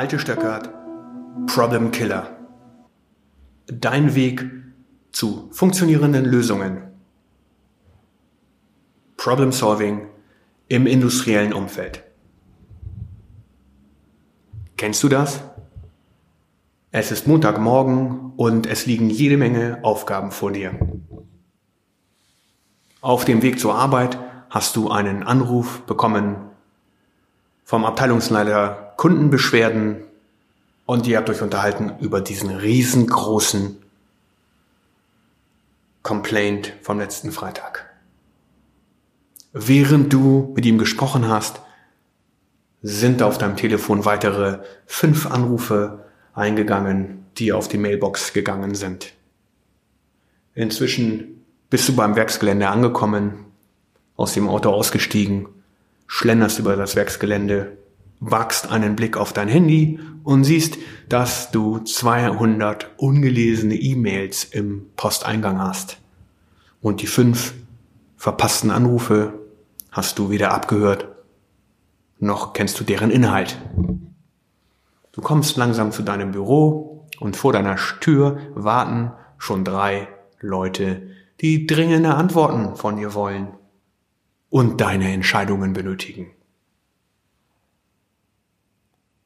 Malte Stöckert, Problem Killer. Dein Weg zu funktionierenden Lösungen. Problem Solving im industriellen Umfeld. Kennst du das? Es ist Montagmorgen und es liegen jede Menge Aufgaben vor dir. Auf dem Weg zur Arbeit hast du einen Anruf bekommen vom Abteilungsleiter Kundenbeschwerden und ihr habt euch unterhalten über diesen riesengroßen Complaint vom letzten Freitag. Während du mit ihm gesprochen hast, sind auf deinem Telefon weitere fünf Anrufe eingegangen, die auf die Mailbox gegangen sind. Inzwischen bist du beim Werksgelände angekommen, aus dem Auto ausgestiegen, schlenderst über das Werksgelände wagst einen Blick auf dein Handy und siehst, dass du 200 ungelesene E-Mails im Posteingang hast. Und die fünf verpassten Anrufe hast du weder abgehört, noch kennst du deren Inhalt. Du kommst langsam zu deinem Büro und vor deiner Tür warten schon drei Leute, die dringende Antworten von dir wollen und deine Entscheidungen benötigen.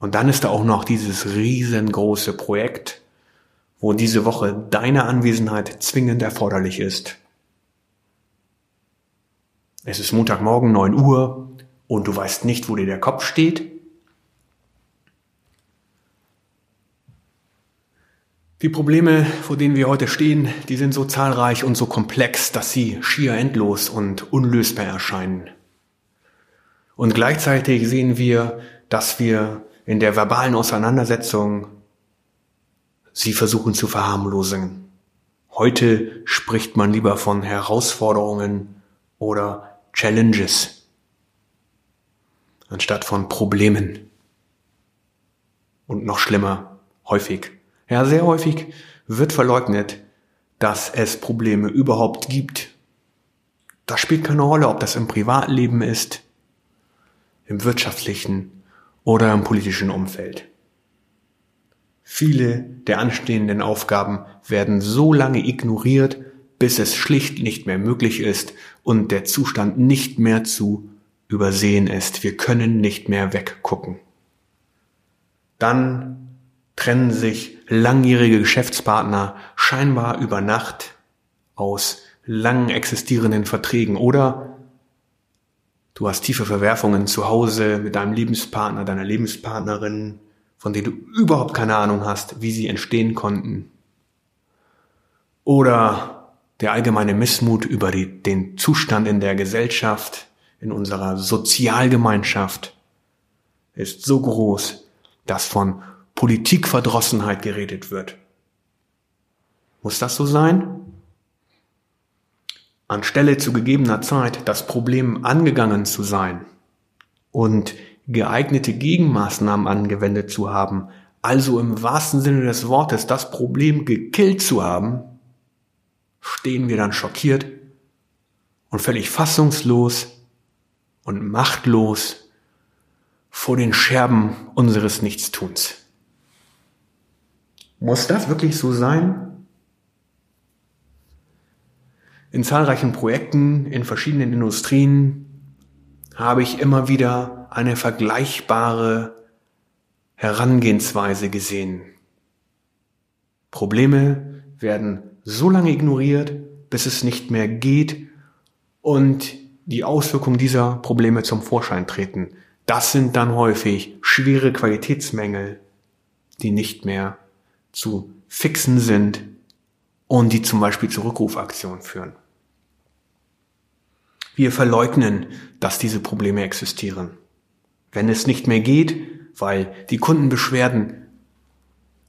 Und dann ist da auch noch dieses riesengroße Projekt, wo diese Woche deine Anwesenheit zwingend erforderlich ist. Es ist Montagmorgen 9 Uhr und du weißt nicht, wo dir der Kopf steht. Die Probleme, vor denen wir heute stehen, die sind so zahlreich und so komplex, dass sie schier endlos und unlösbar erscheinen. Und gleichzeitig sehen wir, dass wir in der verbalen Auseinandersetzung sie versuchen zu verharmlosen. Heute spricht man lieber von Herausforderungen oder Challenges anstatt von Problemen. Und noch schlimmer, häufig, ja sehr häufig wird verleugnet, dass es Probleme überhaupt gibt. Das spielt keine Rolle, ob das im Privatleben ist, im wirtschaftlichen oder im politischen Umfeld. Viele der anstehenden Aufgaben werden so lange ignoriert, bis es schlicht nicht mehr möglich ist und der Zustand nicht mehr zu übersehen ist. Wir können nicht mehr weggucken. Dann trennen sich langjährige Geschäftspartner scheinbar über Nacht aus lang existierenden Verträgen oder Du hast tiefe Verwerfungen zu Hause mit deinem Lebenspartner, deiner Lebenspartnerin, von denen du überhaupt keine Ahnung hast, wie sie entstehen konnten. Oder der allgemeine Missmut über die, den Zustand in der Gesellschaft, in unserer Sozialgemeinschaft ist so groß, dass von Politikverdrossenheit geredet wird. Muss das so sein? Anstelle zu gegebener Zeit das Problem angegangen zu sein und geeignete Gegenmaßnahmen angewendet zu haben, also im wahrsten Sinne des Wortes das Problem gekillt zu haben, stehen wir dann schockiert und völlig fassungslos und machtlos vor den Scherben unseres Nichtstuns. Muss das wirklich so sein? In zahlreichen Projekten in verschiedenen Industrien habe ich immer wieder eine vergleichbare Herangehensweise gesehen. Probleme werden so lange ignoriert, bis es nicht mehr geht und die Auswirkungen dieser Probleme zum Vorschein treten. Das sind dann häufig schwere Qualitätsmängel, die nicht mehr zu fixen sind und die zum Beispiel zu Rückrufaktionen führen. Wir verleugnen, dass diese Probleme existieren. Wenn es nicht mehr geht, weil die Kundenbeschwerden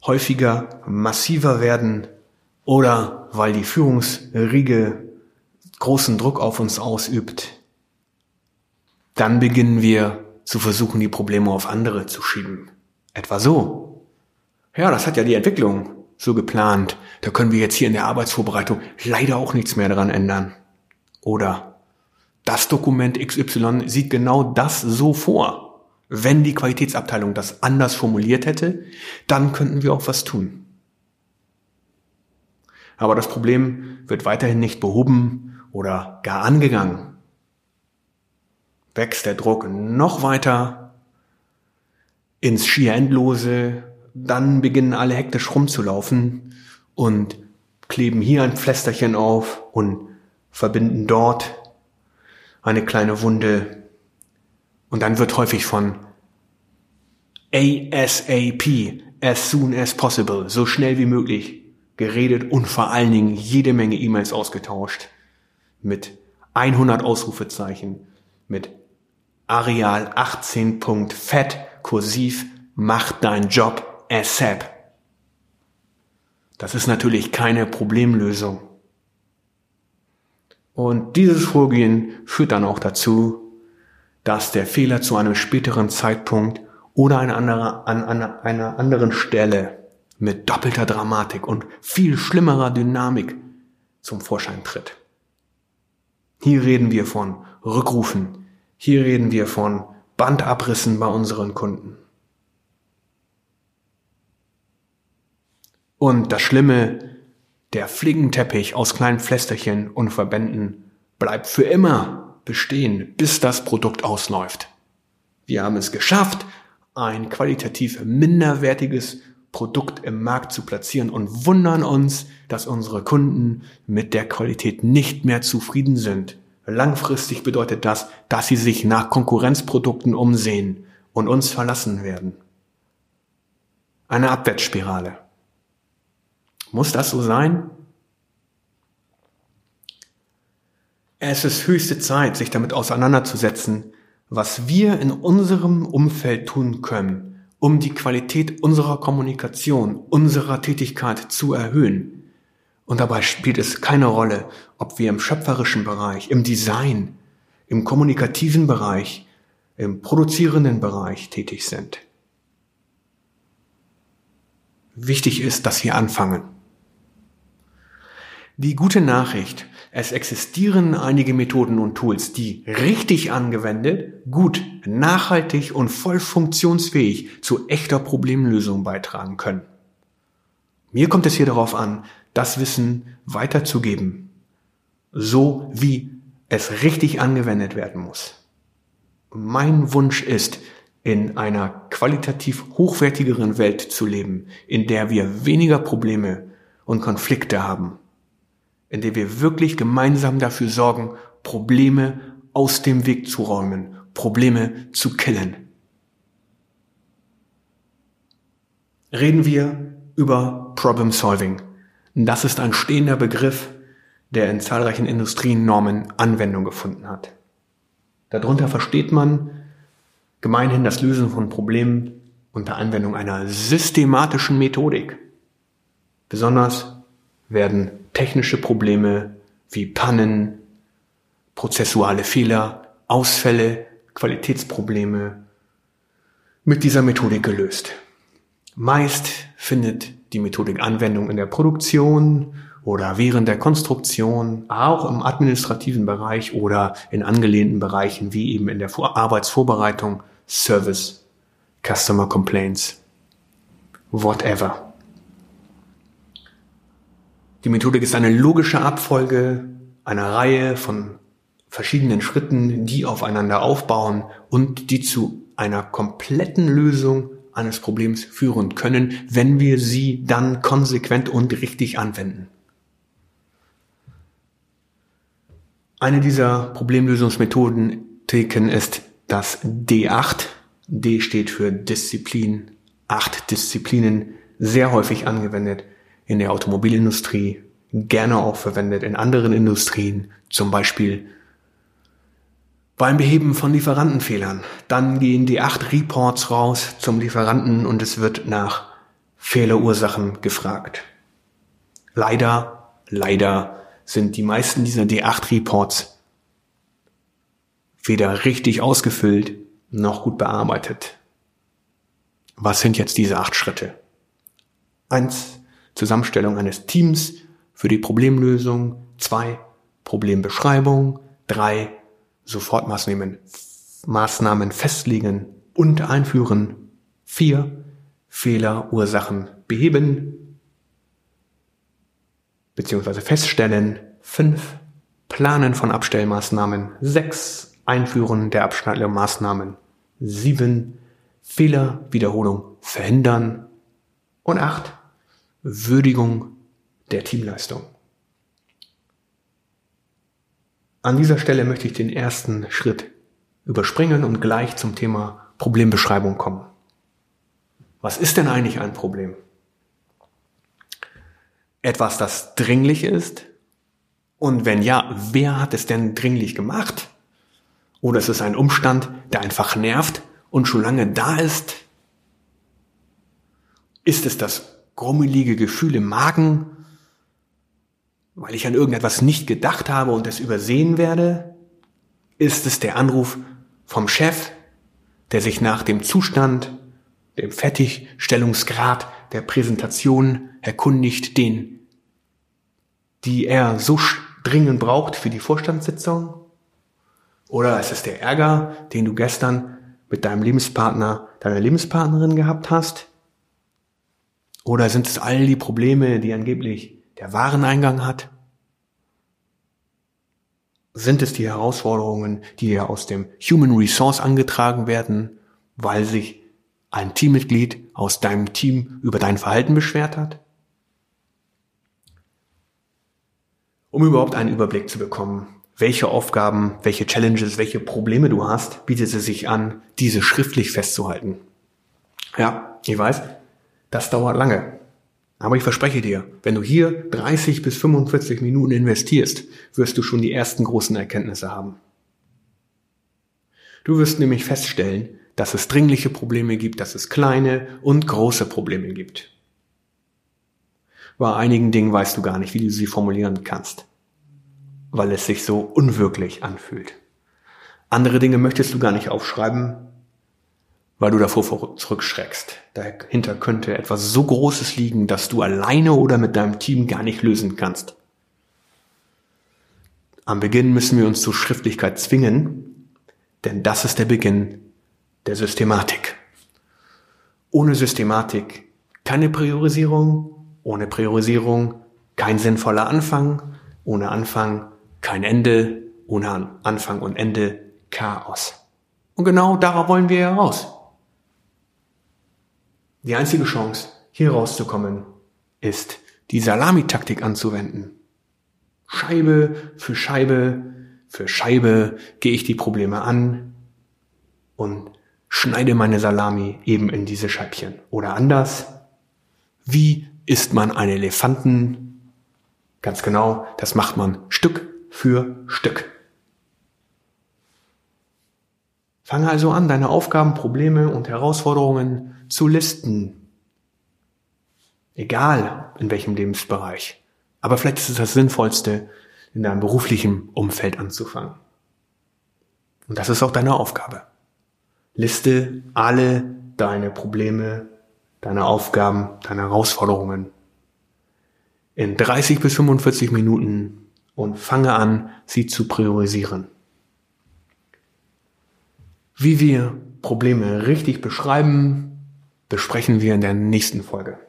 häufiger, massiver werden, oder weil die Führungsriege großen Druck auf uns ausübt, dann beginnen wir zu versuchen, die Probleme auf andere zu schieben. Etwa so. Ja, das hat ja die Entwicklung so geplant. Da können wir jetzt hier in der Arbeitsvorbereitung leider auch nichts mehr daran ändern. Oder das Dokument XY sieht genau das so vor. Wenn die Qualitätsabteilung das anders formuliert hätte, dann könnten wir auch was tun. Aber das Problem wird weiterhin nicht behoben oder gar angegangen. Wächst der Druck noch weiter ins schier Endlose, dann beginnen alle hektisch rumzulaufen und kleben hier ein Pflästerchen auf und verbinden dort eine kleine Wunde. Und dann wird häufig von ASAP, as soon as possible, so schnell wie möglich geredet und vor allen Dingen jede Menge E-Mails ausgetauscht mit 100 Ausrufezeichen, mit Areal 18. Fett kursiv, mach dein Job ASAP. Das ist natürlich keine Problemlösung. Und dieses Vorgehen führt dann auch dazu, dass der Fehler zu einem späteren Zeitpunkt oder an einer, an einer anderen Stelle mit doppelter Dramatik und viel schlimmerer Dynamik zum Vorschein tritt. Hier reden wir von Rückrufen, hier reden wir von Bandabrissen bei unseren Kunden. Und das Schlimme, der Fliegenteppich aus kleinen Pflästerchen und Verbänden bleibt für immer bestehen, bis das Produkt ausläuft. Wir haben es geschafft, ein qualitativ minderwertiges Produkt im Markt zu platzieren und wundern uns, dass unsere Kunden mit der Qualität nicht mehr zufrieden sind. Langfristig bedeutet das, dass sie sich nach Konkurrenzprodukten umsehen und uns verlassen werden. Eine Abwärtsspirale. Muss das so sein? Es ist höchste Zeit, sich damit auseinanderzusetzen, was wir in unserem Umfeld tun können, um die Qualität unserer Kommunikation, unserer Tätigkeit zu erhöhen. Und dabei spielt es keine Rolle, ob wir im schöpferischen Bereich, im Design, im kommunikativen Bereich, im produzierenden Bereich tätig sind. Wichtig ist, dass wir anfangen. Die gute Nachricht, es existieren einige Methoden und Tools, die richtig angewendet, gut, nachhaltig und voll funktionsfähig zu echter Problemlösung beitragen können. Mir kommt es hier darauf an, das Wissen weiterzugeben, so wie es richtig angewendet werden muss. Mein Wunsch ist, in einer qualitativ hochwertigeren Welt zu leben, in der wir weniger Probleme und Konflikte haben in der wir wirklich gemeinsam dafür sorgen, Probleme aus dem Weg zu räumen, Probleme zu killen. Reden wir über Problem Solving. Das ist ein stehender Begriff, der in zahlreichen Industrienormen Anwendung gefunden hat. Darunter versteht man gemeinhin das Lösen von Problemen unter Anwendung einer systematischen Methodik. Besonders werden technische Probleme wie Pannen, prozessuale Fehler, Ausfälle, Qualitätsprobleme mit dieser Methodik gelöst. Meist findet die Methodik Anwendung in der Produktion oder während der Konstruktion, auch im administrativen Bereich oder in angelehnten Bereichen wie eben in der Arbeitsvorbereitung, Service, Customer Complaints, whatever. Die Methodik ist eine logische Abfolge einer Reihe von verschiedenen Schritten, die aufeinander aufbauen und die zu einer kompletten Lösung eines Problems führen können, wenn wir sie dann konsequent und richtig anwenden. Eine dieser Problemlösungsmethoden ist das D8. D steht für Disziplin. Acht Disziplinen, sehr häufig angewendet in der Automobilindustrie, gerne auch verwendet in anderen Industrien, zum Beispiel beim Beheben von Lieferantenfehlern. Dann gehen die acht Reports raus zum Lieferanten und es wird nach Fehlerursachen gefragt. Leider, leider sind die meisten dieser D8-Reports weder richtig ausgefüllt noch gut bearbeitet. Was sind jetzt diese acht Schritte? Eins, Zusammenstellung eines Teams für die Problemlösung. Zwei, Problembeschreibung. Drei, Sofortmaßnahmen Maßnahmen festlegen und einführen. Vier, Fehlerursachen beheben bzw. feststellen. Fünf, Planen von Abstellmaßnahmen. Sechs, Einführen der Abstellmaßnahmen. Sieben, Fehlerwiederholung verhindern. Und acht, Würdigung der Teamleistung. An dieser Stelle möchte ich den ersten Schritt überspringen und gleich zum Thema Problembeschreibung kommen. Was ist denn eigentlich ein Problem? Etwas, das dringlich ist? Und wenn ja, wer hat es denn dringlich gemacht? Oder ist es ein Umstand, der einfach nervt und schon lange da ist? Ist es das grummelige Gefühl im Magen, weil ich an irgendetwas nicht gedacht habe und es übersehen werde? Ist es der Anruf vom Chef, der sich nach dem Zustand, dem Fertigstellungsgrad der Präsentation erkundigt, den, die er so dringend braucht für die Vorstandssitzung? Oder ist es der Ärger, den du gestern mit deinem Lebenspartner, deiner Lebenspartnerin gehabt hast? Oder sind es all die Probleme, die angeblich der Wareneingang hat? Sind es die Herausforderungen, die aus dem Human Resource angetragen werden, weil sich ein Teammitglied aus deinem Team über dein Verhalten beschwert hat? Um überhaupt einen Überblick zu bekommen, welche Aufgaben, welche Challenges, welche Probleme du hast, bietet es sich an, diese schriftlich festzuhalten. Ja, ich weiß, das dauert lange. Aber ich verspreche dir, wenn du hier 30 bis 45 Minuten investierst, wirst du schon die ersten großen Erkenntnisse haben. Du wirst nämlich feststellen, dass es dringliche Probleme gibt, dass es kleine und große Probleme gibt. Bei einigen Dingen weißt du gar nicht, wie du sie formulieren kannst, weil es sich so unwirklich anfühlt. Andere Dinge möchtest du gar nicht aufschreiben, weil du davor zurückschreckst. Dahinter könnte etwas so Großes liegen, dass du alleine oder mit deinem Team gar nicht lösen kannst. Am Beginn müssen wir uns zur Schriftlichkeit zwingen, denn das ist der Beginn der Systematik. Ohne Systematik keine Priorisierung, ohne Priorisierung kein sinnvoller Anfang, ohne Anfang kein Ende, ohne Anfang und Ende Chaos. Und genau darauf wollen wir heraus. Die einzige Chance, hier rauszukommen, ist, die Salamitaktik anzuwenden. Scheibe für Scheibe für Scheibe gehe ich die Probleme an und schneide meine Salami eben in diese Scheibchen. Oder anders, wie isst man einen Elefanten? Ganz genau, das macht man Stück für Stück. Fange also an, deine Aufgaben, Probleme und Herausforderungen zu listen. Egal in welchem Lebensbereich. Aber vielleicht ist es das Sinnvollste, in deinem beruflichen Umfeld anzufangen. Und das ist auch deine Aufgabe. Liste alle deine Probleme, deine Aufgaben, deine Herausforderungen in 30 bis 45 Minuten und fange an, sie zu priorisieren. Wie wir Probleme richtig beschreiben, besprechen wir in der nächsten Folge.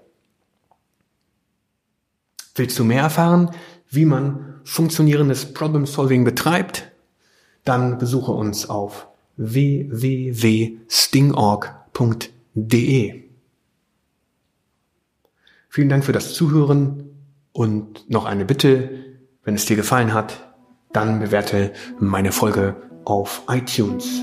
Willst du mehr erfahren, wie man funktionierendes Problem Solving betreibt? Dann besuche uns auf www.stingorg.de. Vielen Dank für das Zuhören und noch eine Bitte, wenn es dir gefallen hat, dann bewerte meine Folge auf iTunes.